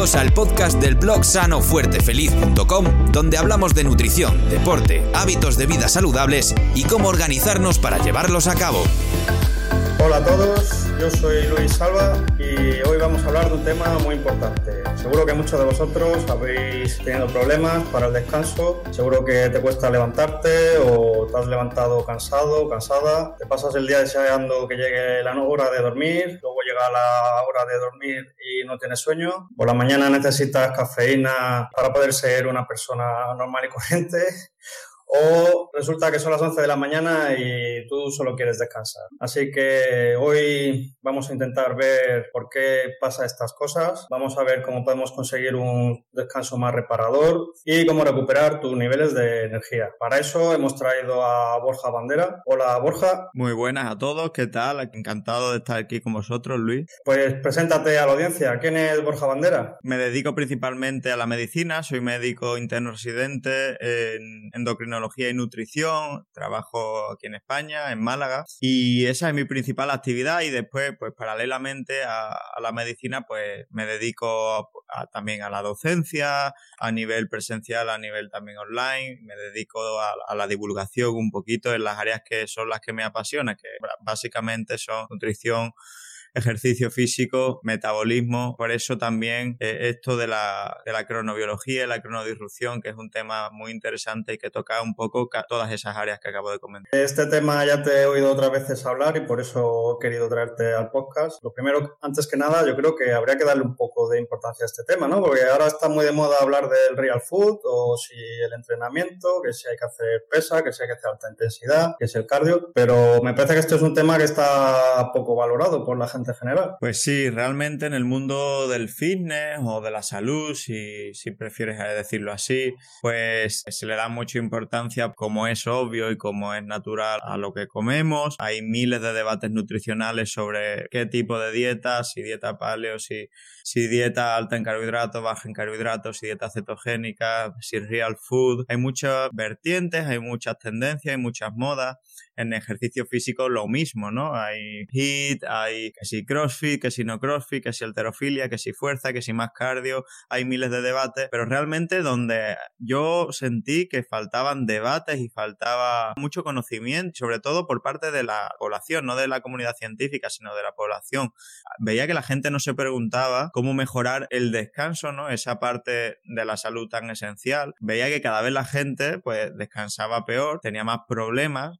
Al podcast del blog sanofuertefeliz.com, donde hablamos de nutrición, deporte, hábitos de vida saludables y cómo organizarnos para llevarlos a cabo. Hola a todos, yo soy Luis Salva y hoy vamos a hablar de un tema muy importante. Seguro que muchos de vosotros habéis tenido problemas para el descanso, seguro que te cuesta levantarte o te has levantado cansado, cansada, te pasas el día deseando que llegue la hora de dormir, luego llega la hora de dormir y no tienes sueño, por la mañana necesitas cafeína para poder ser una persona normal y corriente o resulta que son las 11 de la mañana y tú solo quieres descansar. Así que hoy vamos a intentar ver por qué pasa estas cosas, vamos a ver cómo podemos conseguir un descanso más reparador y cómo recuperar tus niveles de energía. Para eso hemos traído a Borja Bandera. Hola Borja. Muy buenas a todos, ¿qué tal? Encantado de estar aquí con vosotros, Luis. Pues preséntate a la audiencia. ¿Quién es Borja Bandera? Me dedico principalmente a la medicina, soy médico interno residente en endocrinología y nutrición, trabajo aquí en España, en Málaga, y esa es mi principal actividad y después, pues paralelamente a, la medicina, pues me dedico también a la docencia, a nivel presencial, a nivel también online, me dedico a, a la divulgación un poquito en las áreas que son las que me apasionan, que básicamente son nutrición, ejercicio físico, metabolismo. Por eso también eh, esto de la, de la cronobiología y la cronodisrupción, que es un tema muy interesante y que toca un poco todas esas áreas que acabo de comentar. Este tema ya te he oído otras veces hablar y por eso he querido traerte al podcast. Lo primero, antes que nada, yo creo que habría que darle un poco de importancia a este tema, ¿no? Porque ahora está muy de moda hablar del real food o si el entrenamiento, que si hay que hacer pesa, que si hay que hacer alta intensidad, que si el cardio, pero me parece que esto es un tema que está poco valorado por la gente general. Pues sí, realmente en el mundo del fitness o de la salud, si, si prefieres decirlo así, pues se le da mucha importancia como es obvio y como es natural a lo que comemos. Hay miles de debates nutricionales sobre qué tipo de dieta, si dieta paleo, si, si dieta alta en carbohidratos, baja en carbohidratos, si dieta cetogénica, si real food. Hay muchas vertientes, hay muchas tendencias, hay muchas modas. En ejercicio físico lo mismo, ¿no? Hay HIIT, hay que si CrossFit, que si no CrossFit, que si alterofilia, que si fuerza, que si más cardio, hay miles de debates, pero realmente donde yo sentí que faltaban debates y faltaba mucho conocimiento, sobre todo por parte de la población, no de la comunidad científica, sino de la población. Veía que la gente no se preguntaba cómo mejorar el descanso, ¿no? Esa parte de la salud tan esencial. Veía que cada vez la gente pues descansaba peor, tenía más problemas,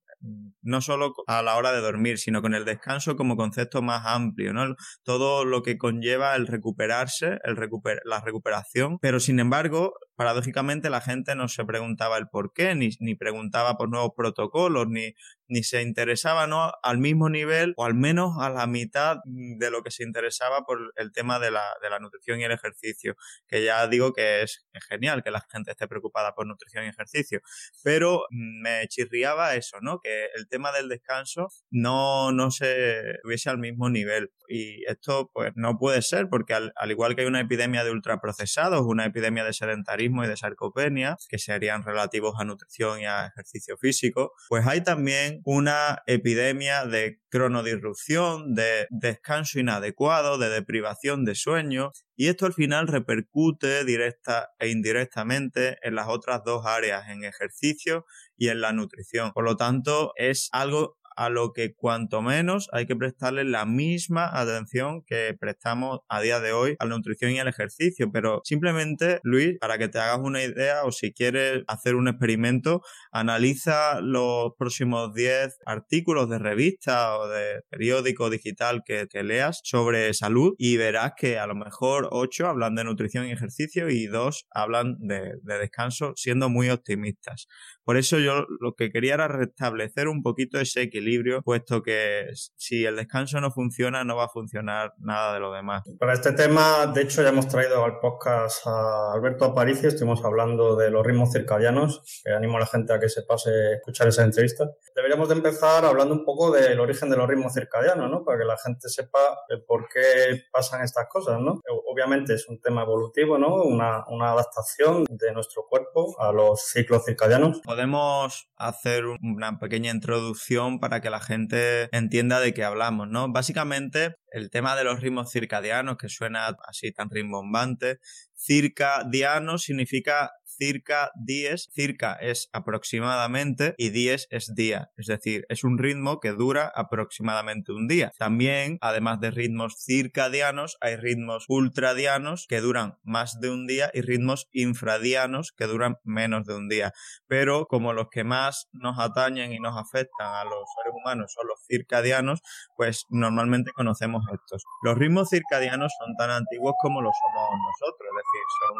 no solo a la hora de dormir, sino con el descanso como concepto más amplio, ¿no? Todo lo que conlleva el recuperarse, el la recuperación, pero sin embargo, paradójicamente la gente no se preguntaba el por qué, ni, ni preguntaba por nuevos protocolos, ni, ni se interesaba ¿no? al mismo nivel o al menos a la mitad de lo que se interesaba por el tema de la, de la nutrición y el ejercicio, que ya digo que es genial que la gente esté preocupada por nutrición y ejercicio, pero me chirriaba eso, ¿no? Que el tema del descanso no, no se tuviese al mismo nivel. Y esto pues no puede ser porque al, al igual que hay una epidemia de ultraprocesados, una epidemia de sedentarismo, y de sarcopenia, que serían relativos a nutrición y a ejercicio físico, pues hay también una epidemia de cronodisrupción, de descanso inadecuado, de deprivación de sueño, y esto al final repercute directa e indirectamente en las otras dos áreas, en ejercicio y en la nutrición. Por lo tanto, es algo a lo que cuanto menos hay que prestarle la misma atención que prestamos a día de hoy a la nutrición y al ejercicio. Pero simplemente, Luis, para que te hagas una idea o si quieres hacer un experimento, analiza los próximos 10 artículos de revista o de periódico digital que, que leas sobre salud y verás que a lo mejor 8 hablan de nutrición y ejercicio y 2 hablan de, de descanso, siendo muy optimistas. Por eso yo lo que quería era restablecer un poquito ese equilibrio, puesto que si el descanso no funciona, no va a funcionar nada de lo demás. Para este tema, de hecho, ya hemos traído al podcast a Alberto Aparicio, estuvimos hablando de los ritmos circadianos, que animo a la gente a que se pase a escuchar esa entrevista. Deberíamos de empezar hablando un poco del origen de los ritmos circadianos, ¿no? Para que la gente sepa el por qué pasan estas cosas, ¿no? Obviamente es un tema evolutivo, ¿no? Una, una adaptación de nuestro cuerpo a los ciclos circadianos podemos hacer una pequeña introducción para que la gente entienda de qué hablamos, ¿no? Básicamente, el tema de los ritmos circadianos, que suena así tan rimbombante, circadiano significa circa dies. Circa es aproximadamente y dies es día. Es decir, es un ritmo que dura aproximadamente un día. También, además de ritmos circadianos, hay ritmos ultradianos que duran más de un día y ritmos infradianos que duran menos de un día. Pero como los que más nos atañen y nos afectan a los seres humanos son los circadianos, pues normalmente conocemos estos. Los ritmos circadianos son tan antiguos como lo somos nosotros, es decir, son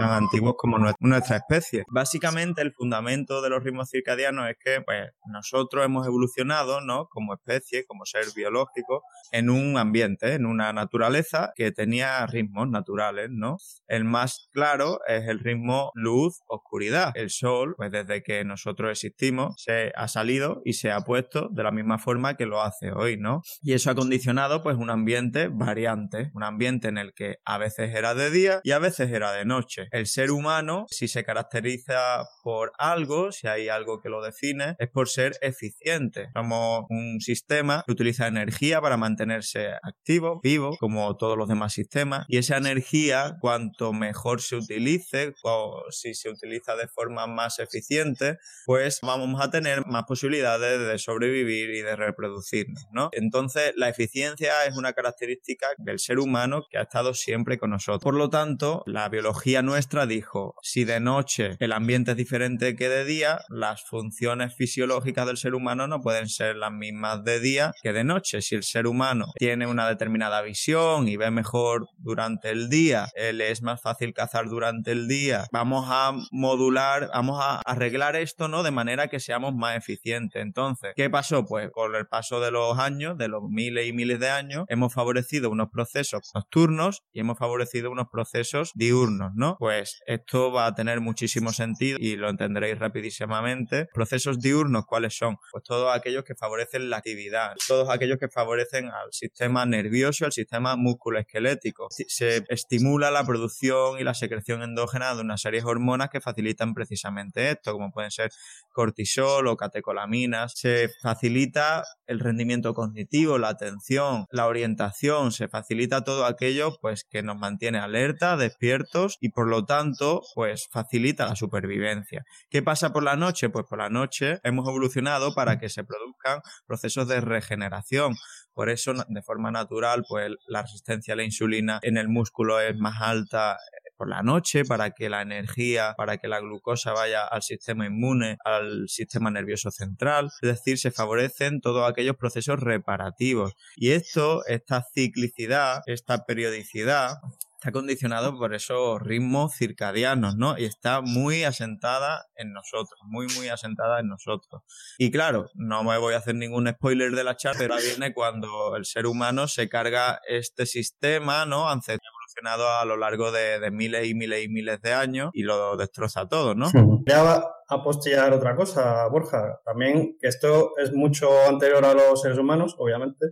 tan antiguos como nuestra especie. Básicamente el fundamento de los ritmos circadianos es que pues, nosotros hemos evolucionado ¿no? como especie, como ser biológico, en un ambiente, en una naturaleza que tenía ritmos naturales. ¿no? El más claro es el ritmo luz-oscuridad. El sol, pues desde que nosotros existimos, se ha salido y se ha puesto de la misma forma que lo hace hoy. ¿no? Y eso ha condicionado pues un ambiente variante, un ambiente en el que a veces era de día y a veces era de noche. El ser humano, si se caracteriza por algo, si hay algo que lo define, es por ser eficiente. Somos un sistema que utiliza energía para mantenerse activo, vivo, como todos los demás sistemas, y esa energía, cuanto mejor se utilice, o si se utiliza de forma más eficiente, pues vamos a tener más posibilidades de sobrevivir y de reproducirnos, ¿no? Entonces, la eficiencia es una característica del ser humano que ha estado siempre con nosotros. Por lo tanto, la biología nuestra dijo, si de noche el ambiente es diferente que de día, las funciones fisiológicas del ser humano no pueden ser las mismas de día que de noche. Si el ser humano tiene una determinada visión y ve mejor durante el día, le es más fácil cazar durante el día, vamos a modular, vamos a arreglar esto, ¿no? De manera que seamos más eficientes. Entonces, ¿qué pasó? Pues con el paso de los años, de los miles y miles de años, hemos favorecido unos procesos nocturnos y hemos favorecido unos procesos diurnos, ¿no? Pues esto va a tener muchísimo sentido y lo entenderéis rapidísimamente. Procesos diurnos, ¿cuáles son? Pues todos aquellos que favorecen la actividad, todos aquellos que favorecen al sistema nervioso, al sistema musculoesquelético. Se estimula la producción y la secreción endógena de una serie de hormonas que facilitan precisamente esto, como pueden ser cortisol o catecolaminas. Se facilita el rendimiento cognitivo, la atención, la orientación, se facilita todo aquello pues que nos mantiene alerta, despiertos y por lo tanto pues facilita la supervivencia. ¿Qué pasa por la noche? Pues por la noche hemos evolucionado para que se produzcan procesos de regeneración. Por eso, de forma natural, pues la resistencia a la insulina en el músculo es más alta eh, por la noche para que la energía, para que la glucosa vaya al sistema inmune, al sistema nervioso central. Es decir, se favorecen todos aquellos procesos reparativos. Y esto, esta ciclicidad, esta periodicidad, está condicionado por esos ritmos circadianos, ¿no? Y está muy asentada en nosotros, muy, muy asentada en nosotros. Y claro, no me voy a hacer ningún spoiler de la charla, pero viene cuando el ser humano se carga este sistema, ¿no? Ancestral evolucionado a lo largo de, miles y miles y miles de años y lo destroza todo, ¿no? Ya a postillar otra cosa, Borja. También que esto es mucho anterior a los seres humanos, obviamente.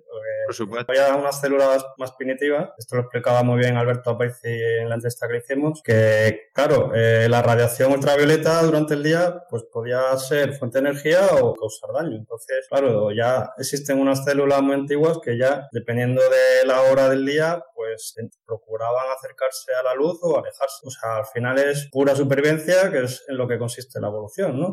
Por supuesto. Había unas células más primitivas. Esto lo explicaba muy bien Alberto Apaizi en la entrevista que hicimos. Que, claro, eh, la radiación ultravioleta durante el día pues podía ser fuente de energía o causar daño. Entonces, claro, ya existen unas células muy antiguas que ya, dependiendo de la hora del día, pues procuraban acercarse a la luz o alejarse. O sea, al final es pura supervivencia, que es en lo que consiste la evolución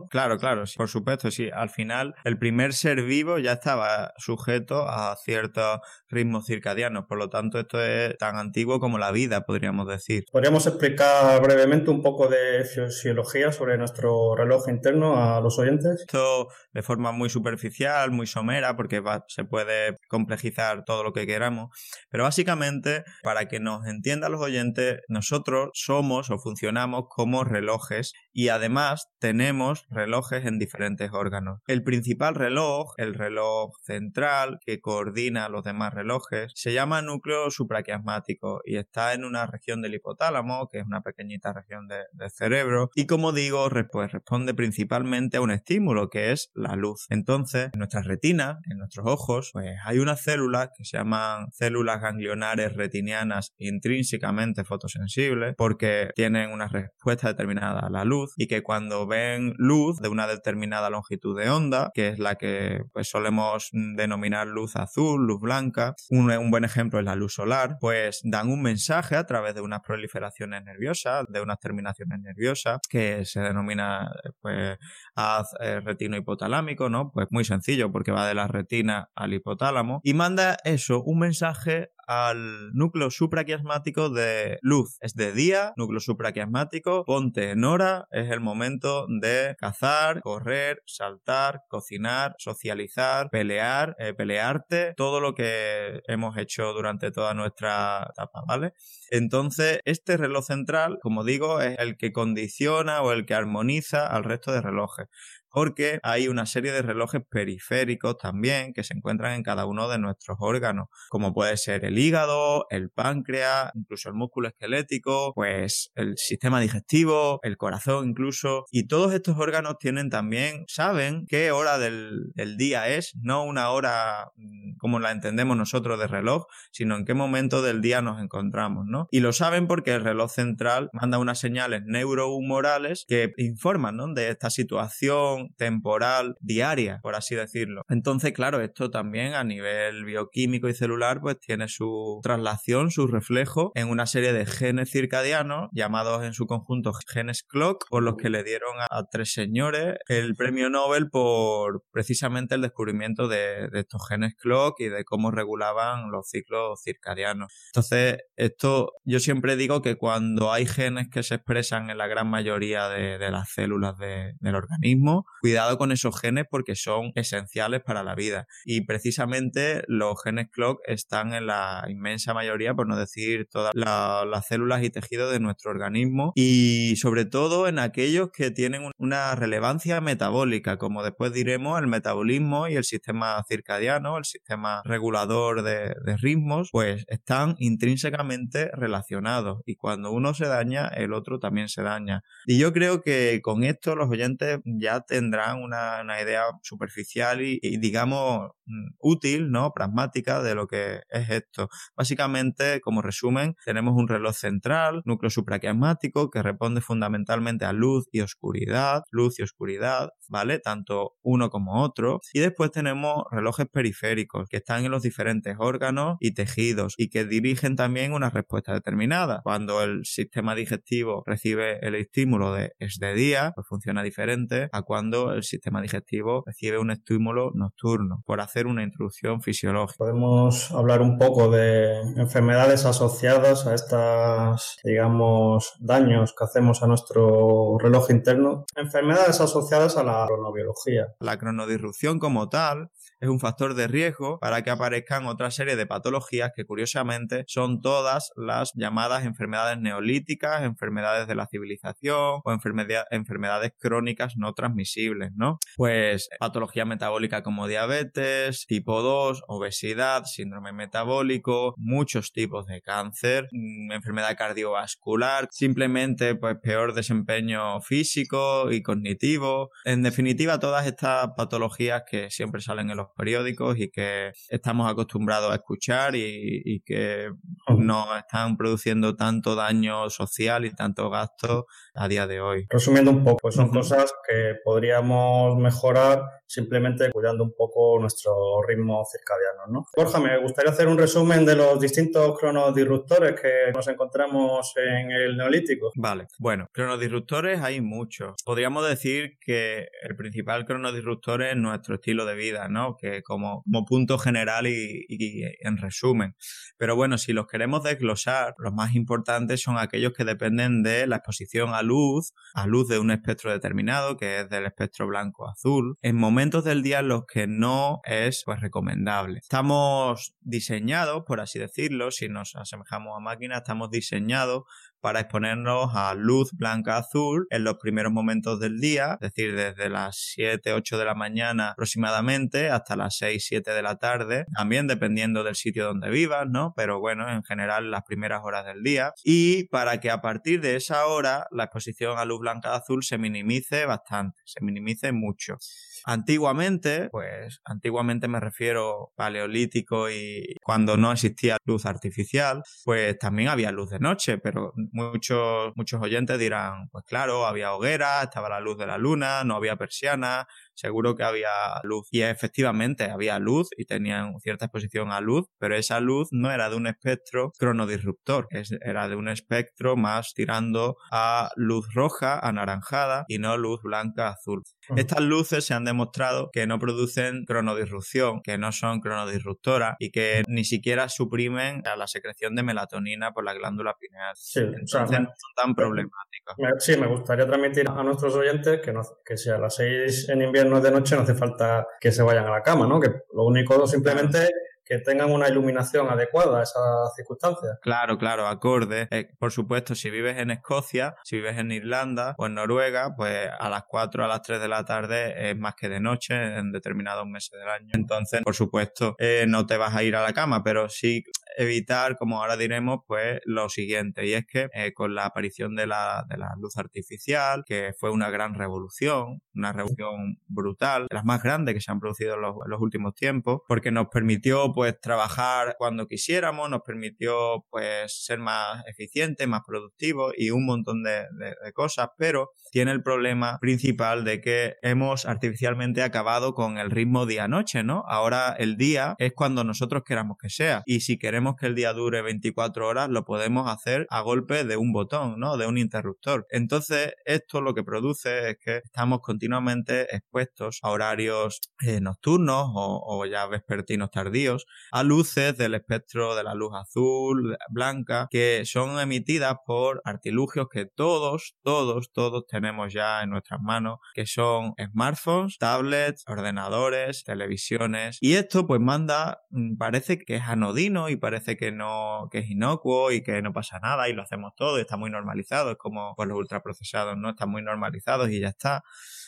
Claro, claro, por supuesto, sí. Al final, el primer ser vivo ya estaba sujeto a ciertos ritmos circadianos, por lo tanto, esto es tan antiguo como la vida, podríamos decir. ¿Podríamos explicar brevemente un poco de fisiología sobre nuestro reloj interno a los oyentes? Esto de forma muy superficial, muy somera, porque se puede complejizar todo lo que queramos, pero básicamente, para que nos entiendan los oyentes, nosotros somos o funcionamos como relojes y además tenemos relojes en diferentes órganos. El principal reloj, el reloj central que coordina los demás relojes, se llama núcleo supraquiasmático y está en una región del hipotálamo, que es una pequeñita región del cerebro, y como digo, pues responde principalmente a un estímulo que es la luz. Entonces, en nuestra retina, en nuestros ojos, pues hay unas células que se llaman células ganglionares retinianas intrínsecamente fotosensibles porque tienen una respuesta determinada a la luz y que cuando ven luz de una determinada longitud de onda, que es la que pues solemos denominar luz azul, luz blanca, un, buen ejemplo es la luz solar, pues dan un mensaje a través de unas proliferaciones nerviosas, de unas terminaciones nerviosas que se denomina pues haz eh, retino hipotalámico, ¿no? Pues muy sencillo porque va de la retina al hipotálamo. Y manda eso, un mensaje al núcleo supraquiasmático de luz. Es de día, núcleo supraquiasmático, ponte en hora, es el momento de cazar, correr, saltar, cocinar, socializar, pelear, eh, pelearte, todo lo que hemos hecho durante toda nuestra etapa, ¿vale? Entonces, este reloj central, como digo, es el que condiciona o el que armoniza al resto de relojes porque hay una serie de relojes periféricos también que se encuentran en cada uno de nuestros órganos, como puede ser el hígado, el páncreas, incluso el músculo esquelético, pues el sistema digestivo, el corazón incluso, y todos estos órganos tienen también, saben qué hora del, día es, no una hora mm, como la entendemos nosotros de reloj, sino en qué momento del día nos encontramos, ¿no? Y lo saben porque el reloj central manda unas señales neurohumorales que informan. De esta situación temporal diaria, por así decirlo. Entonces, claro, esto también a nivel bioquímico y celular, pues tiene su traslación, su reflejo en una serie de genes circadianos llamados en su conjunto genes clock, por los que le dieron a, tres señores el premio Nobel por precisamente el descubrimiento de, de estos genes clock y de cómo regulaban los ciclos circadianos. Entonces, esto yo siempre digo que cuando hay genes que se expresan en la gran mayoría de, las células de, del organismo, cuidado con esos genes porque son esenciales para la vida. Y precisamente los genes clock están en la inmensa mayoría, por no decir todas las células y tejidos de nuestro organismo y sobre todo en aquellos que tienen una relevancia metabólica, como después diremos, el metabolismo y el sistema circadiano, el sistema regulador de ritmos, pues están intrínsecamente relacionados y cuando uno se daña, el otro también se daña. Y yo creo que con esto los oyentes ya tendrán una, idea superficial y, digamos, útil, ¿no? Pragmática de lo que es esto. Básicamente, como resumen, tenemos un reloj central, núcleo supraquiasmático, que responde fundamentalmente a luz y oscuridad, luz y oscuridad, ¿vale? Tanto uno como otro. Y después tenemos relojes periféricos, que están en los diferentes órganos y tejidos y que dirigen también una respuesta determinada. Cuando el sistema digestivo recibe el estímulo de es de día, pues funciona diferente a cuando el sistema digestivo recibe un estímulo nocturno, una introducción fisiológica. Podemos hablar un poco de enfermedades asociadas a estas, digamos, daños que hacemos a nuestro reloj interno. Enfermedades asociadas a la cronobiología. La cronodirrupción como tal es un factor de riesgo para que aparezcan otra serie de patologías que curiosamente son todas las llamadas enfermedades neolíticas, enfermedades de la civilización o enfermedades crónicas no transmisibles, ¿no? Pues patología metabólica como diabetes, tipo 2, obesidad, síndrome metabólico, muchos tipos de cáncer, mm, enfermedad cardiovascular, simplemente pues peor desempeño físico y cognitivo. En definitiva, todas estas patologías que siempre salen en los periódicos y que estamos acostumbrados a escuchar y, que nos están produciendo tanto daño social y tanto gasto a día de hoy. Resumiendo un poco, son cosas que podríamos mejorar simplemente cuidando un poco nuestro ritmos circadianos. ¿no? Borja, me gustaría hacer un resumen de los distintos cronodisruptores que nos encontramos en el neolítico. Vale, bueno, cronodisruptores hay muchos. Podríamos decir que el principal cronodisruptor es nuestro estilo de vida, ¿no? Que como, punto general y, y en resumen. Pero bueno, si los queremos desglosar, los más importantes son aquellos que dependen de la exposición a luz, a luz de un espectro determinado, que es del espectro blanco-azul, en momentos del día en los que no es pues, recomendable. Estamos diseñados, por así decirlo, si nos asemejamos a máquinas, estamos diseñados para exponernos a luz blanca azul en los primeros momentos del día, es decir, desde las 7, 8 de la mañana aproximadamente hasta las 6, 7 de la tarde, también dependiendo del sitio donde vivas, ¿no? Pero bueno, en general las primeras horas del día. Y para que a partir de esa hora la exposición a luz blanca azul se minimice bastante, se minimice mucho. Antiguamente, pues antiguamente me refiero paleolítico y cuando no existía luz artificial, pues también había luz de noche, pero muchos, muchos oyentes dirán, pues claro, había hoguera, estaba la luz de la luna, no había persiana, seguro que había luz. Y efectivamente había luz y tenían cierta exposición a luz, pero esa luz no era de un espectro cronodisruptor, era de un espectro más tirando a luz roja, anaranjada y no luz blanca, azul. Estas luces se han demostrado que no producen cronodisrupción, que no son cronodisruptoras y que ni siquiera suprimen la secreción de melatonina por la glándula pineal. Sí, Entonces no son tan problemáticas. Sí, me gustaría transmitir a nuestros oyentes que, no, que si a las 6 en invierno no de noche no hace falta que se vayan a la cama, ¿no? Que lo único simplemente que tengan una iluminación adecuada a esas circunstancias. Claro, claro, acorde. Eh, por supuesto, si vives en Escocia, si vives en Irlanda o en Noruega, pues a las 4, a las 3 de la tarde es más que de noche en determinados meses del año. Entonces, por supuesto, eh, no te vas a ir a la cama, pero sí evitar, como ahora diremos, pues lo siguiente, y es que eh, con la aparición de la, de la luz artificial, que fue una gran revolución, una revolución brutal, las más grandes que se han producido en los últimos tiempos, porque nos permitió pues trabajar cuando quisiéramos, nos permitió pues ser más eficientes, más productivos y un montón de, cosas, pero tiene el problema principal de que hemos artificialmente acabado con el ritmo día-noche, ¿no? Ahora el día es cuando nosotros queramos que sea y si queremos que el día dure 24 horas lo podemos hacer a golpe de un botón, ¿no? De un interruptor. Entonces esto lo que produce es que estamos continuamente expuestos a horarios eh, nocturnos o, o ya vespertinos tardíos a luces del espectro de la luz azul, blanca, que son emitidas por artilugios que todos, todos, todos tenemos ya en nuestras manos, que son smartphones, tablets, ordenadores, televisiones. Y esto pues manda, mm, parece que es anodino y parece que no, que es inocuo y que no pasa nada y lo hacemos todo y está muy normalizado. Es como pues, los ultraprocesados, ¿no? Están muy normalizados y ya está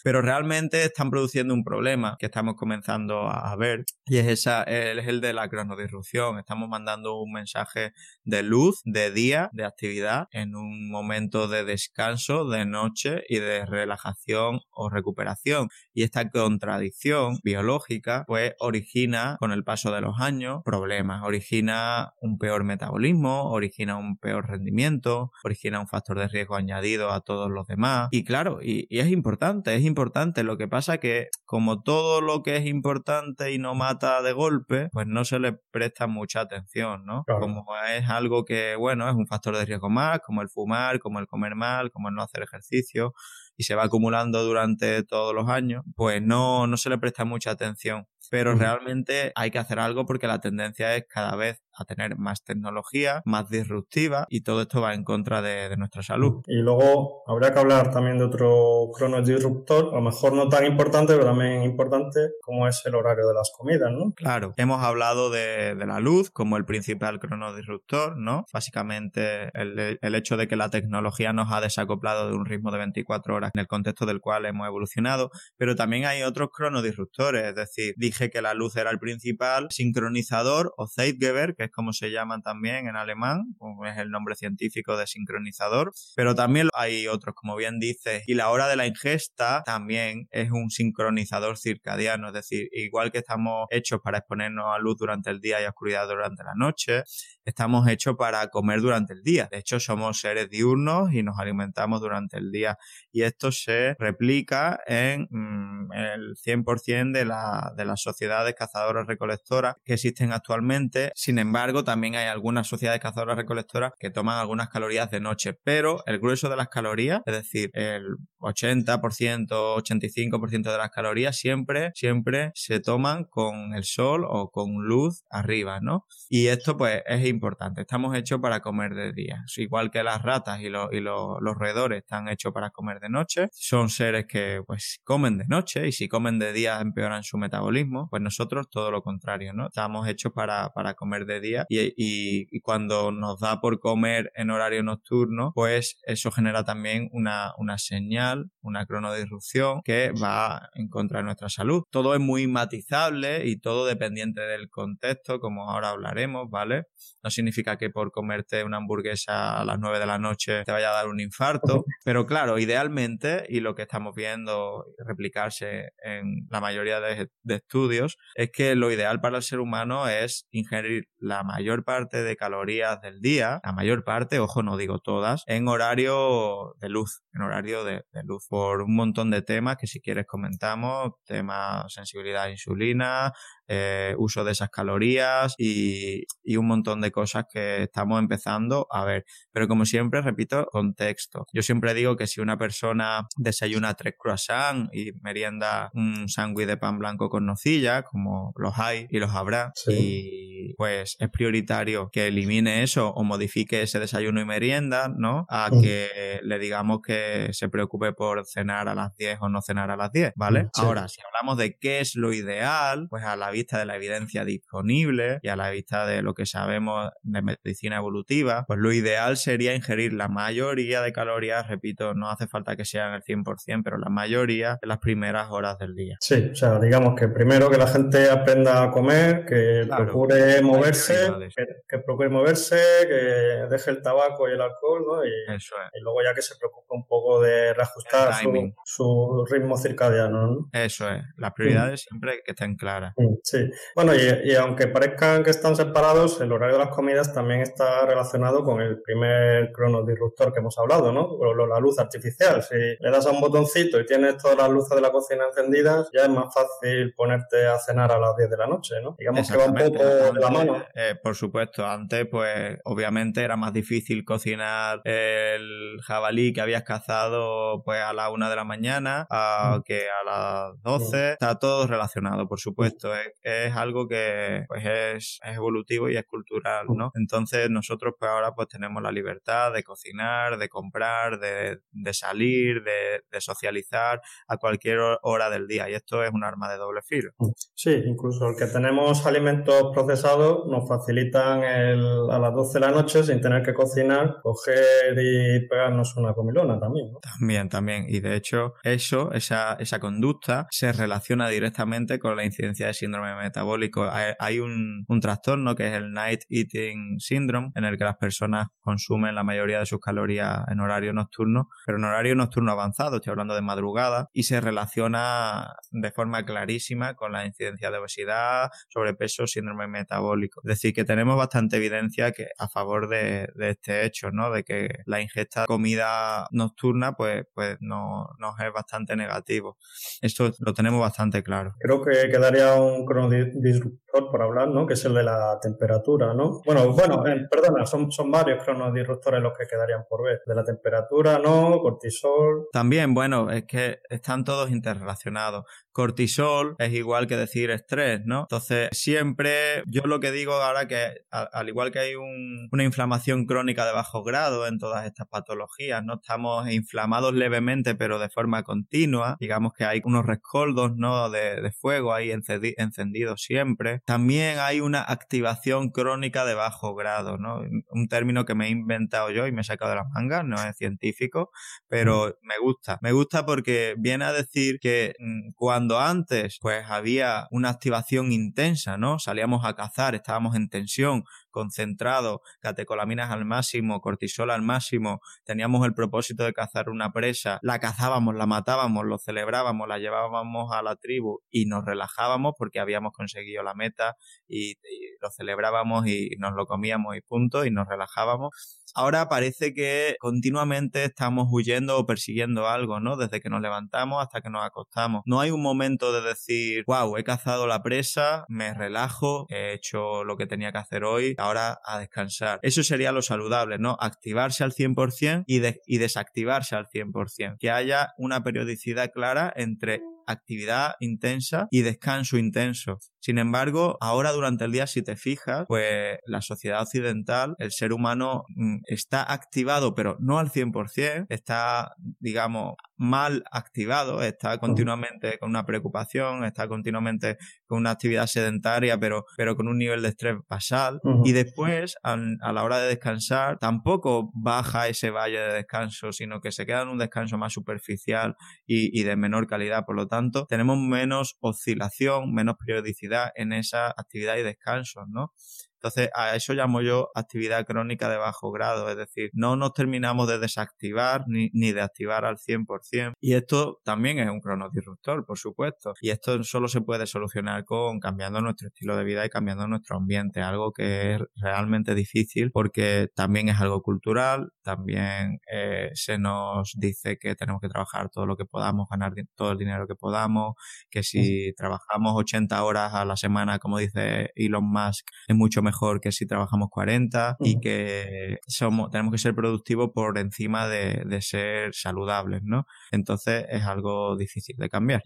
pero realmente están produciendo un problema que estamos comenzando a ver y es, esa, es el de la cronodisrupción. Estamos mandando un mensaje de luz, de día, de actividad en un momento de descanso, de noche y de relajación o recuperación. Y esta contradicción biológica pues origina con el paso de los años problemas, origina un peor metabolismo, origina un peor rendimiento, origina un factor de riesgo añadido a todos los demás. Y claro, y, es importante, es importante. Lo que pasa que, como todo lo que es importante y no mata de golpe, pues no se le presta mucha atención, ¿no? Como es algo que, bueno, es un factor de riesgo más, como el fumar, como el comer mal, como el no hacer ejercicio, y se va acumulando durante todos los años, pues no, no se le presta mucha atención. Pero realmente hay que hacer algo porque la tendencia es cada vez a tener más tecnología, más disruptiva y todo esto va en contra de, nuestra salud. Y luego habría que hablar también de otro cronodisruptor, a lo mejor no tan importante, pero también importante, como es el horario de las comidas, ¿no? Claro, hemos hablado de, la luz como el principal cronodisruptor, ¿no? Básicamente el, el hecho de que la tecnología nos ha desacoplado de un ritmo de 24 horas en el contexto del cual hemos evolucionado, pero también hay otros cronodisruptores, es decir, dije que la luz era el principal sincronizador o Zeitgeber, que es como se llaman también en alemán, es el nombre científico de sincronizador, pero también hay otros, como bien dices, y la hora de la ingesta también es un sincronizador circadiano, es decir, igual que estamos hechos para exponernos a luz durante el día y a oscuridad durante la noche, estamos hechos para comer durante el día. De hecho, somos seres diurnos y nos alimentamos durante el día y esto se replica en mm, el 100% de la, de la las sociedades cazadoras recolectoras que existen actualmente. Sin embargo, también hay algunas sociedades cazadoras recolectoras que toman algunas calorías de noche, pero el grueso de las calorías, es decir, el 80%, 85% de las calorías siempre, siempre se toman con el sol o con luz arriba, ¿no? Y esto pues es importante. Estamos hechos para comer de día. Igual que las ratas y, los, y los, roedores están hechos para comer de noche. Son seres que pues comen de noche y si comen de día empeoran su metabolismo. Pues nosotros todo lo contrario, ¿no? Estamos hechos para, para comer de día y, y, y, cuando nos da por comer en horario nocturno, pues eso genera también una, una señal, una cronodisrupción que va en contra de nuestra salud. Todo es muy matizable y todo dependiente del contexto, como ahora hablaremos, ¿vale? No significa que por comerte una hamburguesa a las 9 de la noche te vaya a dar un infarto, pero claro, idealmente, y lo que estamos viendo replicarse en la mayoría de, estudios, es que lo ideal para el ser humano es ingerir la mayor parte de calorías del día, la mayor parte, ojo, no digo todas, en horario de luz, en horario de, de luz, por un montón de temas que si quieres comentamos, tema sensibilidad a insulina, eh, uso de esas calorías y, y, un montón de cosas que estamos empezando a ver. Pero como siempre, repito, contexto. Yo siempre digo que si una persona desayuna tres croissants y merienda un sándwich de pan blanco con nocilla, como los hay y los habrá, y pues es prioritario que elimine eso o modifique ese desayuno y merienda, ¿no? A mm. que le digamos que se preocupe por cenar a las 10 o no cenar a las 10, ¿vale? Mm, Ahora, si hablamos de qué es lo ideal, pues a la vista de la evidencia disponible y a la vista de lo que sabemos de medicina evolutiva, pues lo ideal sería ingerir la mayoría de calorías, repito, no hace falta que sean el 100%, pero la mayoría en las primeras horas del día. Sí, o sea, digamos que primero que la gente aprenda a comer, que procure moverse, que, procure moverse, que deje el tabaco y el alcohol, ¿no? Y, y luego ya que se preocupe un poco de reajustar su, ritmo circadiano, ¿no? Eso es, las prioridades siempre que estén claras. Sí, bueno, y, aunque parezcan que están separados, el horario de las comidas también está relacionado con el primer cronodisruptor que hemos hablado, ¿no? La luz artificial. Si le das a un botoncito y tienes todas las luces de la cocina encendidas, ya es más fácil ponerte a cenar a las 10 de la noche, ¿no? Digamos que va un poco de la mano. Eh, por supuesto, antes, pues, obviamente era más difícil cocinar el jabalí que habías cazado, pues, a la una de la mañana a, mm. que a las 12. Mm. Está todo relacionado, por supuesto. Es es algo que pues es, evolutivo y es cultural, ¿no? Entonces nosotros pues ahora pues tenemos la libertad de cocinar, de comprar, de, salir, de, socializar a cualquier hora del día y esto es un arma de doble filo. Sí, incluso el que tenemos alimentos procesados nos facilitan el, a las 12 de la noche sin tener que cocinar, coger y pegarnos una comilona también, ¿no? También, también. Y de hecho eso, esa, esa conducta se relaciona directamente con la incidencia de síndrome metabólico. Hay, un, trastorno que es el Night Eating Syndrome, en el que las personas consumen la mayoría de sus calorías en horario nocturno, pero en horario nocturno avanzado, estoy hablando de madrugada, y se relaciona de forma clarísima con la incidencia de obesidad, sobrepeso, síndrome metabólico. Es decir, que tenemos bastante evidencia que a favor de, este hecho, ¿no? De que la ingesta de comida nocturna, pues, pues no, nos es bastante negativo. Esto lo tenemos bastante claro. Creo que quedaría un cronodisruptor por hablar, ¿no? Que es el de la temperatura, ¿no? Bueno, bueno, eh, perdona, son, son varios cronodisruptores los que quedarían por ver. De la temperatura, ¿no? Cortisol. También, bueno, es que están todos interrelacionados cortisol es igual que decir estrés, ¿no? Entonces, siempre yo lo que digo ahora que al, igual que hay una inflamación crónica de bajo grado en todas estas patologías, ¿no? Estamos inflamados levemente pero de forma continua, digamos que hay unos rescoldos, ¿no? De, fuego ahí encendidos siempre. También hay una activación crónica de bajo grado, ¿no? Un término que me he inventado yo y me he sacado de la manga, no es científico, pero me gusta. Me gusta porque viene a decir que mm, cuando cuando antes pues había una activación intensa, ¿no? Salíamos a cazar, estábamos en tensión, concentrado, catecolaminas al máximo, cortisol al máximo, teníamos el propósito de cazar una presa, la cazábamos, la matábamos, lo celebrábamos, la llevábamos a la tribu y nos relajábamos porque habíamos conseguido la meta y, lo celebrábamos y nos lo comíamos y punto y nos relajábamos. Ahora parece que continuamente estamos huyendo o persiguiendo algo, ¿no? Desde que nos levantamos hasta que nos acostamos. No hay un momento de decir, wow, he cazado la presa, me relajo, he hecho lo que tenía que hacer hoy, ahora a descansar. Eso sería lo saludable, ¿no? Activarse al 100% y, y desactivarse al 100%. Que haya una periodicidad clara entre actividad intensa y descanso intenso. Sin embargo, ahora durante el día, si te fijas, pues la sociedad occidental, el ser humano mm, está activado, pero no al 100%, está, digamos, mal activado, está continuamente con una preocupación, está continuamente con una actividad sedentaria, pero, pero con un nivel de estrés basal. Y después, a, la hora de descansar, tampoco baja ese valle de descanso, sino que se queda en un descanso más superficial y, y de menor calidad. Por lo tanto, tenemos menos oscilación, menos periodicidad en esa actividad y descanso, ¿no? Entonces, a eso llamo yo actividad crónica de bajo grado, es decir, no nos terminamos de desactivar ni, de activar al 100%. Y esto también es un cronodisruptor, por supuesto. Y esto solo se puede solucionar con cambiando nuestro estilo de vida y cambiando nuestro ambiente, algo que es realmente difícil porque también es algo cultural, también eh, se nos dice que tenemos que trabajar todo lo que podamos, ganar todo el dinero que podamos, que si trabajamos 80 horas a la semana, como dice Elon Musk, es mucho mejor que si trabajamos 40 y que somos, tenemos que ser productivos por encima de, ser saludables, ¿no? Entonces es algo difícil de cambiar.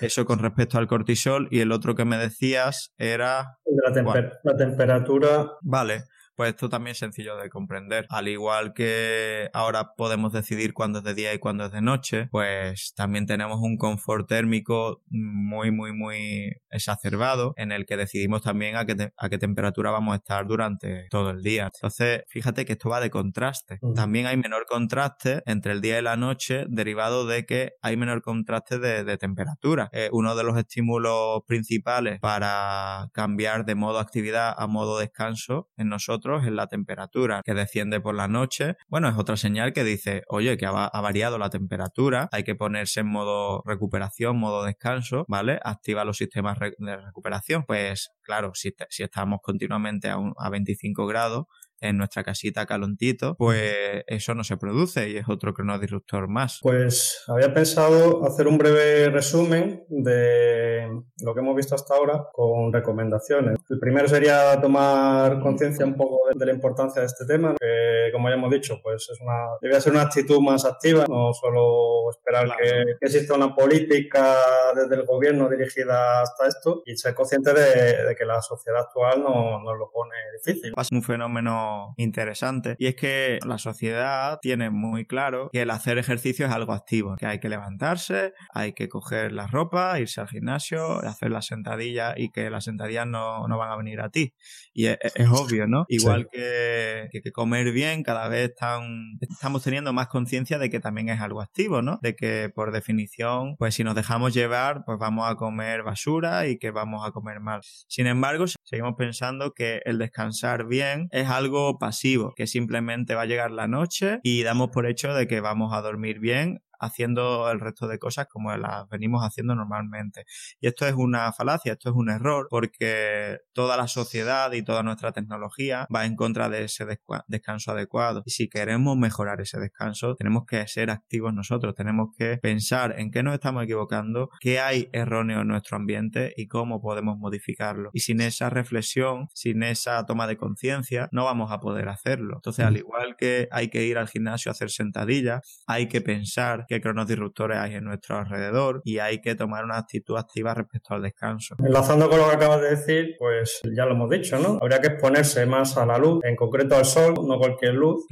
Eso con respecto al cortisol y el otro que me decías era... La, la temperatura. Vale pues esto también es sencillo de comprender. Al igual que ahora podemos decidir cuándo es de día y cuándo es de noche, pues también tenemos un confort térmico muy, muy, muy exacerbado en el que decidimos también a qué, a qué temperatura vamos a estar durante todo el día. Entonces, fíjate que esto va de contraste. También hay menor contraste entre el día y la noche derivado de que hay menor contraste de, temperatura. uno de los estímulos principales para cambiar de modo actividad a modo descanso en nosotros en la temperatura que desciende por la noche. Bueno, es otra señal que dice, oye, que ha, variado la temperatura, hay que ponerse en modo recuperación, modo descanso, ¿vale? Activa los sistemas de recuperación. Pues claro, si, si estamos continuamente a, a 25 grados, en nuestra casita calontito, pues eso no se produce y es otro cronodisruptor más. Pues había pensado hacer un breve resumen de lo que hemos visto hasta ahora con recomendaciones. El primero sería tomar conciencia un poco de, la importancia de este tema, que como ya hemos dicho, pues es una, debe ser una actitud más activa, no solo esperar que, exista una política desde el gobierno dirigida hasta esto y ser consciente de, que la sociedad actual nos no lo pone difícil. Es un fenómeno interesante y es que la sociedad tiene muy claro que el hacer ejercicio es algo activo, que hay que levantarse, hay que coger la ropa, irse al gimnasio, hacer la sentadilla y que las sentadillas no, no van a venir a ti. Y es, obvio, ¿no? Igual que, que, comer bien, cada vez están, estamos teniendo más conciencia de que también es algo activo, ¿no? De que por definición, pues si nos dejamos llevar, pues vamos a comer basura y que vamos a comer mal. Sin embargo, seguimos pensando que el descansar bien es algo pasivo, que simplemente va a llegar la noche y damos por hecho de que vamos a dormir bien haciendo el resto de cosas como las venimos haciendo normalmente. Y esto es una falacia, esto es un error, porque toda la sociedad y toda nuestra tecnología va en contra de ese descanso adecuado. Y si queremos mejorar ese descanso, tenemos que ser activos nosotros, tenemos que pensar en qué nos estamos equivocando, qué hay erróneo en nuestro ambiente y cómo podemos modificarlo. Y sin esa reflexión, sin esa toma de conciencia, no vamos a poder hacerlo. Entonces, al igual que hay que ir al gimnasio a hacer sentadillas, hay que pensar qué cronos disruptores hay en nuestro alrededor y hay que tomar una actitud activa respecto al descanso. Enlazando con lo que acabas de decir, pues ya lo hemos dicho, ¿no? Habría que exponerse más a la luz, en concreto al sol, no cualquier luz.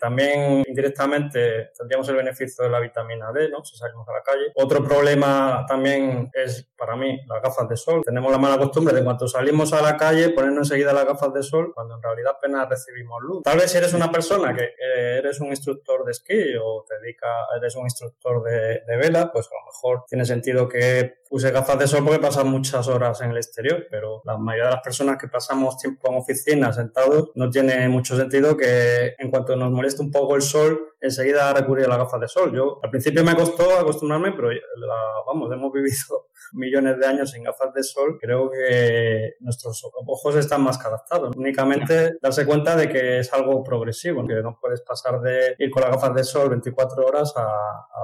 también indirectamente tendríamos el beneficio de la vitamina D, ¿no? Si salimos a la calle. Otro problema también es, para mí, las gafas de sol. Tenemos la mala costumbre de cuando salimos a la calle ponernos enseguida las gafas de sol cuando en realidad apenas recibimos luz. Tal vez si eres una persona que eres un instructor de esquí o te dedicas, eres un instructor de, vela, pues a lo mejor tiene sentido que use gafas de sol porque pasan muchas horas en el exterior, pero la mayoría de las personas que pasamos tiempo en oficina sentados no tiene mucho sentido que en cuanto nos moleste un poco el sol, enseguida recurrir a las gafas de sol. Yo al principio me costó acostumbrarme, pero la, vamos, hemos vivido millones de años sin gafas de sol. Creo que nuestros ojos están más que adaptados. Únicamente darse cuenta de que es algo progresivo, que no puedes pasar de ir con las gafas de sol 24 horas a,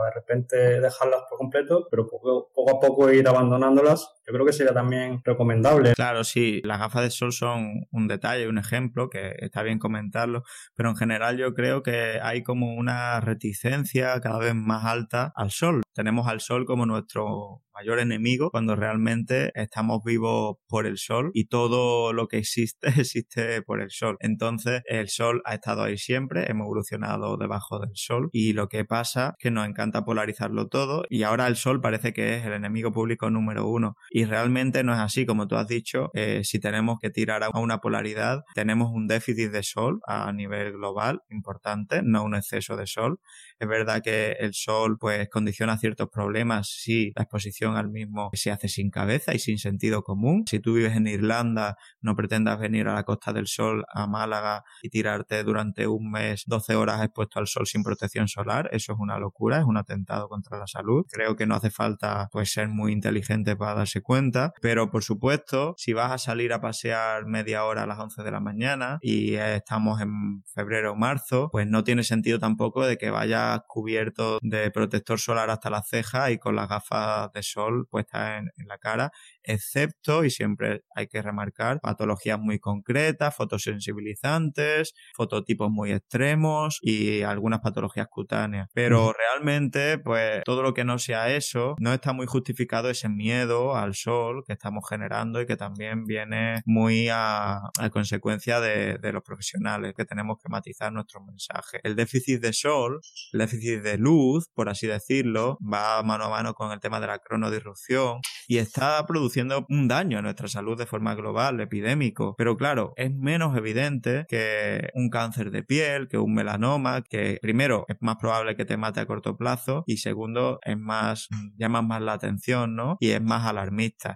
de repente dejarlas por completo, pero poco, poco a poco ir abandonándolas. Yo creo que sería también recomendable. Claro, sí, las gafas de sol son un detalle, un ejemplo que está bien comentarlo, pero en general yo creo que hay como una reticencia cada vez más alta al sol. Tenemos al sol como nuestro mayor enemigo cuando realmente estamos vivos por el sol y todo lo que existe existe por el sol. Entonces el sol ha estado ahí siempre, hemos evolucionado debajo del sol y lo que pasa es que nos encanta polarizarlo todo y ahora el sol parece que es el enemigo público número uno y realmente no es así como tú has dicho eh, si tenemos que tirar a una polaridad tenemos un déficit de sol a nivel global importante no un exceso de sol es verdad que el sol pues condiciona ciertos problemas si la exposición al mismo se hace sin cabeza y sin sentido común. Si tú vives en Irlanda, no pretendas venir a la Costa del Sol, a Málaga y tirarte durante un mes 12 horas expuesto al sol sin protección solar. Eso es una locura, es un atentado contra la salud. Creo que no hace falta pues ser muy inteligente para darse cuenta, pero por supuesto, si vas a salir a pasear media hora a las 11 de la mañana y estamos en febrero o marzo, pues no tiene sentido tampoco de que vaya cubierto de protector solar hasta la ceja y con las gafas de sol puestas en, en la cara, excepto, y siempre hay que remarcar, patologías muy concretas, fotosensibilizantes, fototipos muy extremos y algunas patologías cutáneas. Pero realmente, pues todo lo que no sea eso, no está muy justificado ese miedo al sol que estamos generando y que también viene muy a, consecuencia de, los profesionales, que tenemos que matizar nuestro mensaje. El déficit de sol el déficit de luz, por así decirlo, va mano a mano con el tema de la cronodisrupción y está produciendo un daño a nuestra salud de forma global, epidémico. Pero claro, es menos evidente que un cáncer de piel, que un melanoma, que primero es más probable que te mate a corto plazo y segundo es más, llama más la atención, ¿no? Y es más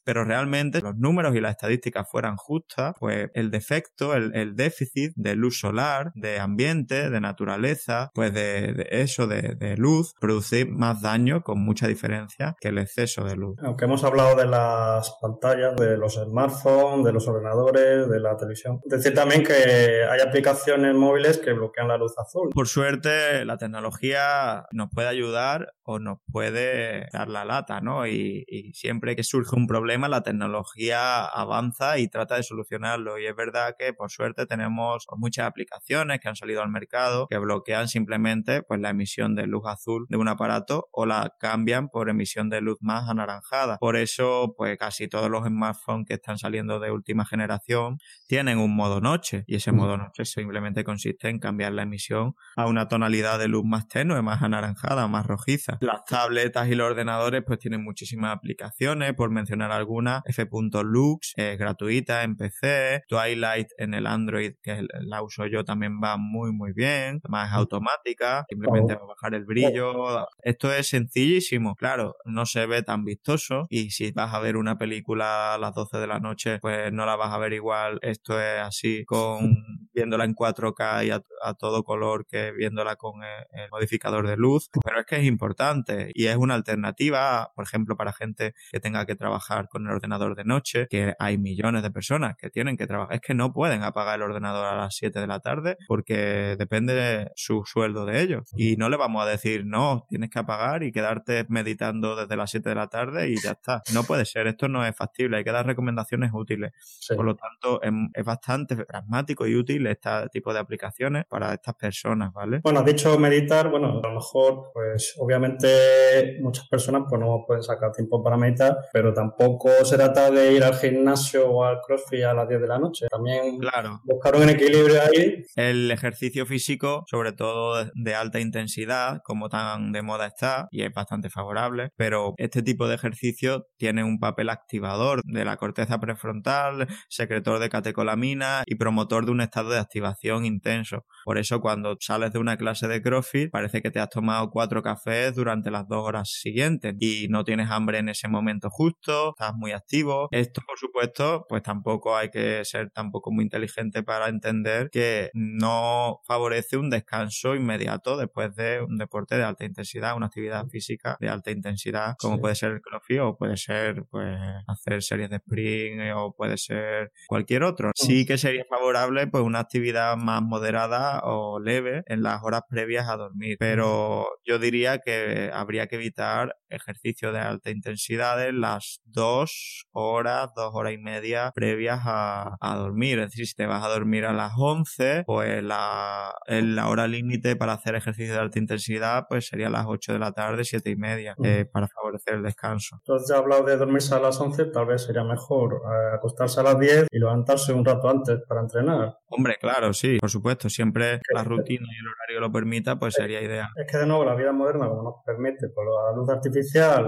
Pero realmente los números y las estadísticas fueran justas, pues el defecto, el, déficit de luz solar, de ambiente, de naturaleza, pues de, de eso de, luz produce más daño con mucha diferencia que el exceso de luz. Aunque hemos hablado de las pantallas, de los smartphones, de los ordenadores, de la televisión, decir también que hay aplicaciones móviles que bloquean la luz azul. Por suerte, la tecnología nos puede ayudar o nos puede dar la lata, ¿no? Y, y siempre que surge un problema, la tecnología avanza y trata de solucionarlo. Y es verdad que, por suerte, tenemos muchas aplicaciones que han salido al mercado que bloquean simplemente pues, la emisión de luz azul de un aparato o la cambian por emisión de luz más anaranjada. Por eso, pues casi todos los smartphones que están saliendo de última generación tienen un modo noche y ese modo noche simplemente consiste en cambiar la emisión a una tonalidad de luz más tenue, más anaranjada, más rojiza. Las tabletas y los ordenadores pues tienen muchísimas aplicaciones, por mencionar algunas, f.lux es gratuita en PC, Twilight en el Android que la uso yo también va muy muy bien, más automática, simplemente va a bajar el brillo. Esto es sencillísimo, claro, no se ve tan vistoso y si vas a ver una película a las 12 de la noche, pues no la vas a ver igual. Esto es así con viéndola en 4K y a, todo color que viéndola con el, modificador de luz, pero es que es importante y es una alternativa, por ejemplo, para gente que tenga que trabajar con el ordenador de noche, que hay millones de personas que tienen que trabajar, es que no pueden apagar el ordenador a las 7 de la tarde porque depende de su sueldo de ellos y no le vamos a decir, no, tienes que apagar y quedarte meditando desde las 7 de la tarde y ya está. No puede ser, esto no es factible, hay que dar recomendaciones útiles. Por lo tanto, es, es bastante pragmático y útil este tipo de aplicaciones para estas personas, ¿vale? Bueno, has dicho meditar, bueno, a lo mejor, pues obviamente muchas personas pues no pueden sacar tiempo para meditar, pero tampoco se trata de ir al gimnasio o al crossfit a las 10 de la noche. También claro. buscar un equilibrio ahí. El ejercicio físico, sobre todo de alta intensidad, como tan de moda está, y es bastante favorable, pero este tipo de ejercicio tiene un papel activador de la corteza prefrontal, secretor de catecolamina y promotor de un estado de activación intenso. Por eso cuando sales de una clase de CrossFit parece que te has tomado cuatro cafés durante las dos horas siguientes y no tienes hambre en ese momento justo, estás muy activo. Esto, por supuesto, pues tampoco hay que ser tampoco muy inteligente para entender que no favorece un descanso inmediato después de un deporte de alta intensidad, una actividad física de alta intensidad, como puede ser el crossfit o puede ser pues hacer series de sprint eh, o puede ser cualquier otro. Sí que sería favorable pues una actividad más moderada o leve en las horas previas a dormir, pero yo diría que habría que evitar ejercicio de alta intensidad en las dos horas, dos horas y media previas a, dormir. Es decir, si te vas a dormir a las 11, pues la, la hora límite para hacer ejercicio de alta intensidad pues sería las 8 de la tarde, siete y media, eh, para favorecer el descanso. Entonces ya hablado de dormirse a las 11, tal vez sería mejor eh, acostarse a las 10 y levantarse un rato antes para entrenar. Hombre, claro, sí, por supuesto, siempre la rutina y el horario lo permita, pues sería ideal. Es que de nuevo la vida moderna, como nos permite, por la luz artificial,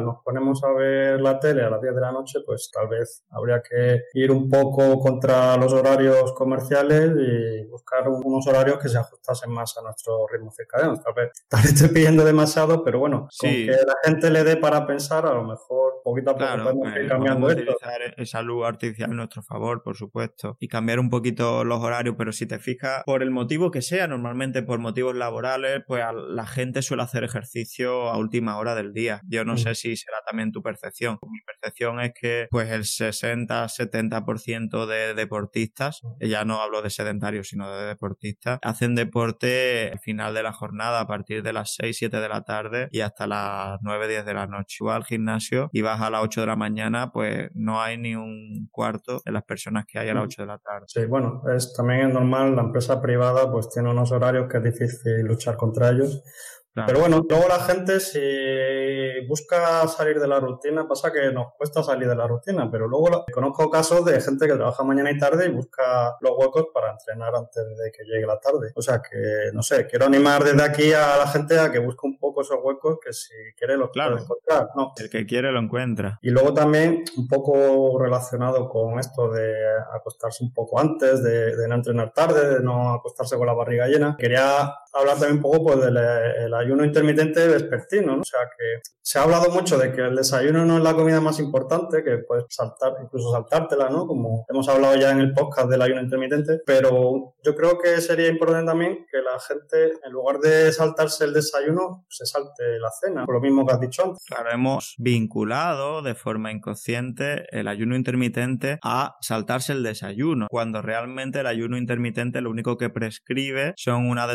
nos ponemos a ver la tele a las 10 de la noche, pues tal vez habría que ir un poco contra los horarios comerciales y buscar unos horarios que se ajustasen más a nuestro ritmo circadiano. Tal vez, tal vez estoy pidiendo demasiado, pero bueno, con que la gente le dé para pensar, a lo mejor poquito a poco podemos ir pues, cambiando esto. utilizar esa luz artificial a nuestro favor, por supuesto, y cambiar un poquito los horarios pero si te fijas, por el motivo que sea, normalmente por motivos laborales, pues la gente suele hacer ejercicio a última hora del día. Yo no mm. sé si será también tu percepción. Mi percepción es que pues el 60-70% de deportistas, mm. ya no hablo de sedentarios, sino de deportistas, hacen deporte al final de la jornada, a partir de las 6, 7 de la tarde y hasta las 9, 10 de la noche. Tú vas al gimnasio y vas a las 8 de la mañana, pues no hay ni un cuarto de las personas que hay a las 8 mm. de la tarde. Sí, bueno, es también es normal, la empresa privada pues tiene unos horarios que es difícil luchar contra ellos. Pero bueno, luego la gente si busca salir de la rutina, pasa que nos cuesta salir de la rutina, pero luego conozco casos de gente que trabaja mañana y tarde y busca los huecos para entrenar antes de que llegue la tarde. O sea que, no sé, quiero animar desde aquí a la gente a que busque un poco esos huecos que si quiere los claro. encontrar. No. El que quiere lo encuentra. Y luego también un poco relacionado con esto de acostarse un poco antes, de, no entrenar tarde, de no acostarse con la barriga llena, quería hablar también un poco pues del ayuno intermitente vespertino, ¿no? O sea que se ha hablado mucho de que el desayuno no es la comida más importante, que puedes saltar, incluso saltártela, ¿no? Como hemos hablado ya en el podcast del ayuno intermitente, pero yo creo que sería importante también que la gente, en lugar de saltarse el desayuno, se salte la cena, por lo mismo que has dicho antes. Claro, hemos vinculado de forma inconsciente el ayuno intermitente a saltarse el desayuno, cuando realmente el ayuno intermitente lo único que prescribe son unas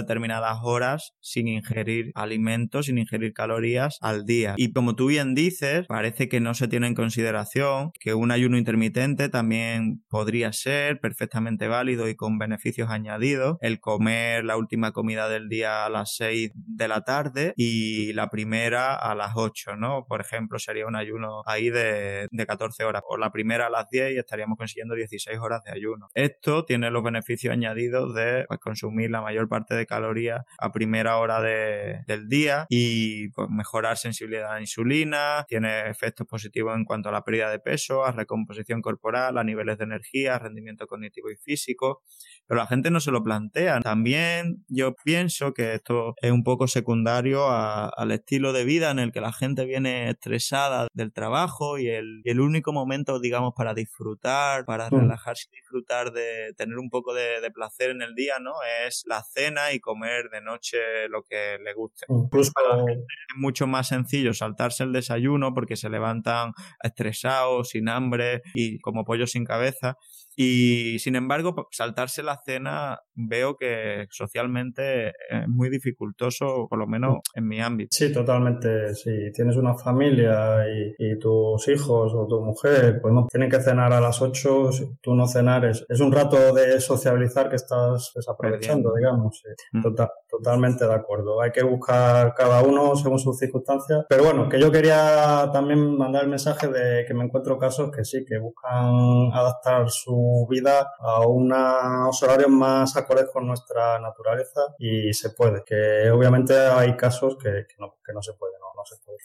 horas sin ingerir alimentos, sin ingerir calorías al día. Y como tú bien dices, parece que no se tiene en consideración que un ayuno intermitente también podría ser perfectamente válido y con beneficios añadidos. El comer la última comida del día a las 6 de la tarde y la primera a las 8, ¿no? Por ejemplo, sería un ayuno ahí de, de 14 horas. O la primera a las 10 y estaríamos consiguiendo 16 horas de ayuno. Esto tiene los beneficios añadidos de pues, consumir la mayor parte de calorías a primera hora del día y pues, mejorar sensibilidad la insulina, tiene efectos positivos en cuanto a la pérdida de peso, a recomposición corporal, a niveles de energía, rendimiento cognitivo y físico, pero la gente no se lo plantea. También yo pienso que esto es un poco secundario al estilo de vida en el que la gente viene estresada del trabajo y el, único momento, digamos, para disfrutar, para mm. relajarse y disfrutar de tener un poco de, placer en el día, ¿no? Es la cena y comer de noche lo que le guste. Incluso es mucho más sencillo saltarse el desayuno porque se levantan estresados, sin hambre y como pollo sin cabeza. Y sin embargo, saltarse la cena veo que socialmente es muy dificultoso, por lo menos en mi ámbito. Sí, totalmente. Si tienes una familia y, tus hijos o tu mujer, pues no tienen que cenar a las 8, si tú no cenar es, un rato de sociabilizar que estás desaprovechando, digamos. Mm. totalmente de acuerdo. Hay que buscar cada uno según sus circunstancias. Pero bueno, que yo quería también mandar el mensaje de que me encuentro casos que sí, que buscan adaptar su vida a unos horarios más acordes con nuestra naturaleza y se puede, que obviamente hay casos que, no, se puede,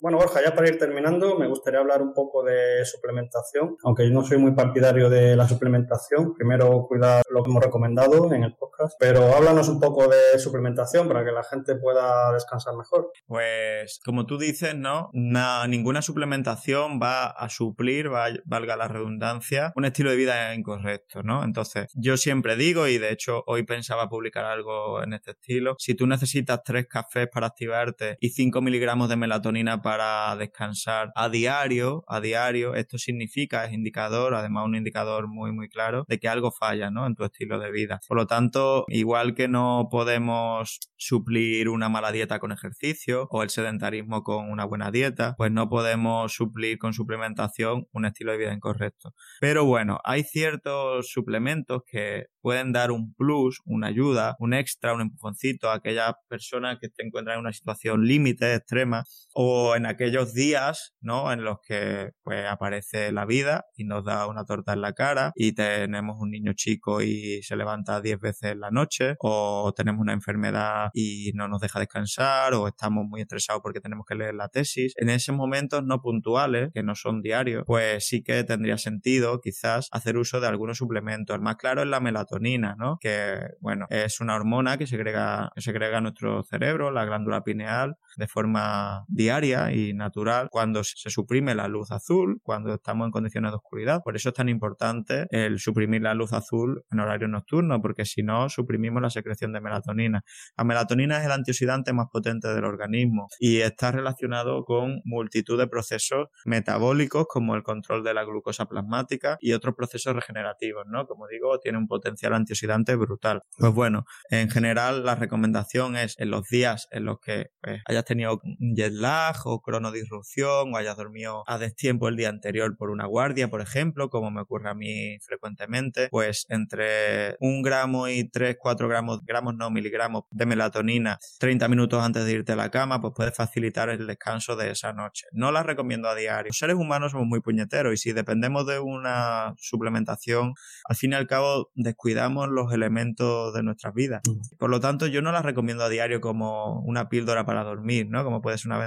Bueno, Borja, ya para ir terminando, me gustaría hablar un poco de suplementación, aunque yo no soy muy partidario de la suplementación, primero cuidar lo que hemos recomendado en el podcast podcast, pero háblanos un poco de suplementación para que la gente pueda descansar mejor. Pues como tú dices, ¿no? ninguna suplementación va a suplir, valga la redundancia, un estilo de vida incorrecto, ¿no? Entonces, yo siempre digo, y de hecho hoy pensaba publicar algo en este estilo, si tú necesitas tres cafés para activarte y 5 miligramos de melatonina para descansar a diario, a diario, esto significa, es indicador, además un indicador muy, muy claro, de que algo falla, ¿no? En tu estilo de vida. Por lo tanto, igual que no podemos suplir una mala dieta con ejercicio o el sedentarismo con una buena dieta, pues no podemos suplir con suplementación un estilo de vida incorrecto. Pero bueno, hay ciertos suplementos que pueden dar un plus, una ayuda, un extra, un empujoncito a aquellas personas que se encuentran en una situación límite, extrema, o en aquellos días, ¿no? En los que pues aparece la vida y nos da una torta en la cara y tenemos un niño chico y se levanta 10 veces en la noche, o tenemos una enfermedad y no nos deja descansar, o estamos muy estresados porque tenemos que leer la tesis. En esos momentos no puntuales, que no son diarios, pues sí que tendría sentido quizás hacer uso de algunos suplementos. El más claro es la melatonina ¿no? Que, bueno, es una hormona que se agrega, que nuestro cerebro, la glándula pineal, de forma diaria y natural cuando se suprime la luz azul, cuando estamos en condiciones de oscuridad. Por eso es tan importante el suprimir la luz azul en horario nocturno, porque si no, suprimimos la secreción de melatonina. La melatonina es el antioxidante más potente del organismo y está relacionado con multitud de procesos metabólicos como el control de la glucosa plasmática y otros procesos regenerativos, ¿no? Como digo, tiene un potencial antioxidante brutal. Pues bueno, en general la recomendación es en los días en los que pues, haya tenido jet lag o cronodisrupción o hayas dormido a destiempo el día anterior por una guardia, por ejemplo, como me ocurre a mí frecuentemente, pues entre un gramo y 3, 4 gramos, gramos no, miligramos de melatonina 30 minutos antes de irte a la cama, pues puede facilitar el descanso de esa noche. No la recomiendo a diario. Los seres humanos somos muy puñeteros y si dependemos de una suplementación, al fin y al cabo descuidamos los elementos de nuestras vidas. Por lo tanto, yo no la recomiendo a diario como una píldora para dormir ¿no? Como puede ser una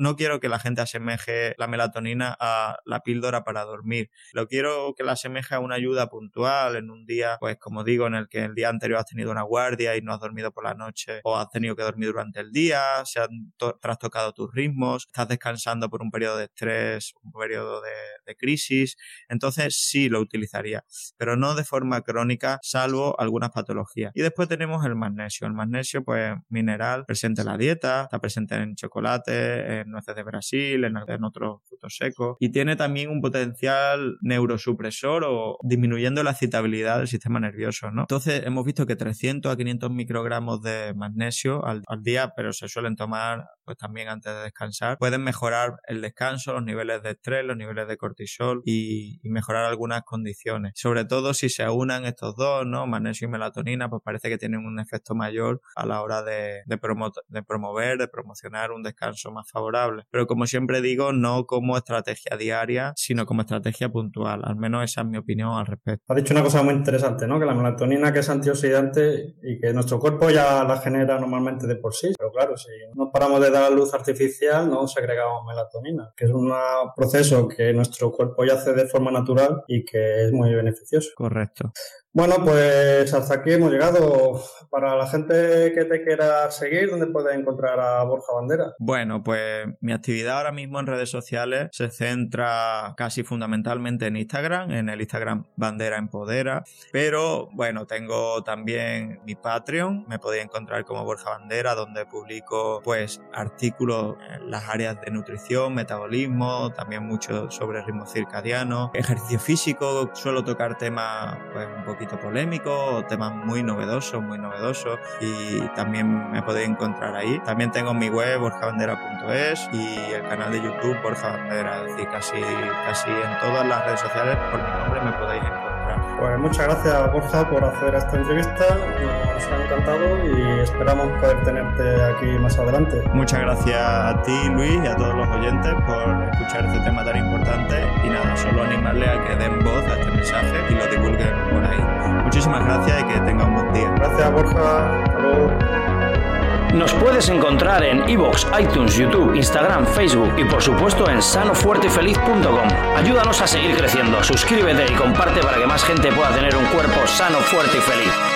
No quiero que la gente asemeje la melatonina a la píldora para dormir. Lo quiero que la asemeje a una ayuda puntual en un día, pues como digo, en el que el día anterior has tenido una guardia y no has dormido por la noche o has tenido que dormir durante el día, se han trastocado tus ritmos, estás descansando por un periodo de estrés, un periodo de, de crisis. Entonces sí lo utilizaría, pero no de forma crónica, salvo algunas patologías. Y después tenemos el magnesio. El magnesio, pues mineral presente en la dieta, está presente en chocolate, en nueces de Brasil, en, otros frutos secos y tiene también un potencial neurosupresor o disminuyendo la excitabilidad del sistema nervioso, ¿no? Entonces hemos visto que 300 a 500 microgramos de magnesio al, día, pero se suelen tomar pues también antes de descansar, pueden mejorar el descanso, los niveles de estrés, los niveles de cortisol y, mejorar algunas condiciones. Sobre todo si se unan estos dos, ¿no? Magnesio y melatonina, pues parece que tienen un efecto mayor a la hora de, de promover de promocionar un descanso más favorable. Pero como siempre digo, no como estrategia diaria, sino como estrategia puntual. Al menos esa es mi opinión al respecto. Ha dicho una cosa muy interesante, ¿no? Que la melatonina que es antioxidante y que nuestro cuerpo ya la genera normalmente de por sí. Pero claro, si no paramos de dar luz artificial, no segregamos melatonina, que es un proceso que nuestro cuerpo ya hace de forma natural y que es muy beneficioso. Correcto. Bueno, pues hasta aquí hemos llegado. Para la gente que te quiera seguir, ¿dónde puede encontrar a Borja Bandera? Bueno, pues mi actividad ahora mismo en redes sociales se centra casi fundamentalmente en Instagram, en el Instagram Bandera Empodera, pero bueno, tengo también mi Patreon, me podéis encontrar como Borja Bandera, donde publico pues artículos en las áreas de nutrición, metabolismo, también mucho sobre ritmo circadiano, ejercicio físico, suelo tocar temas pues un poquito polémico temas muy novedosos, muy novedosos y también me podéis encontrar ahí. También tengo mi web borjabandera.es y el canal de YouTube Borja Bandera, es decir, casi, casi en todas las redes sociales por mi nombre me podéis encontrar. Pues muchas gracias Borja por hacer esta entrevista, nos ha encantado y esperamos poder tenerte aquí más adelante. Muchas gracias a ti Luis y a todos los oyentes por escuchar este tema tan importante y nada, solo animarle a que den voz a este mensaje y lo divulguen por ahí. Muchísimas gracias y que tengan un buen día. Gracias Borja, Nos puedes encontrar en iVoox, iTunes, YouTube, Instagram, Facebook y por supuesto en sanofuertefeliz.com. Ayúdanos a seguir creciendo, suscríbete y comparte para que más gente pueda tener un cuerpo sano, fuerte y feliz.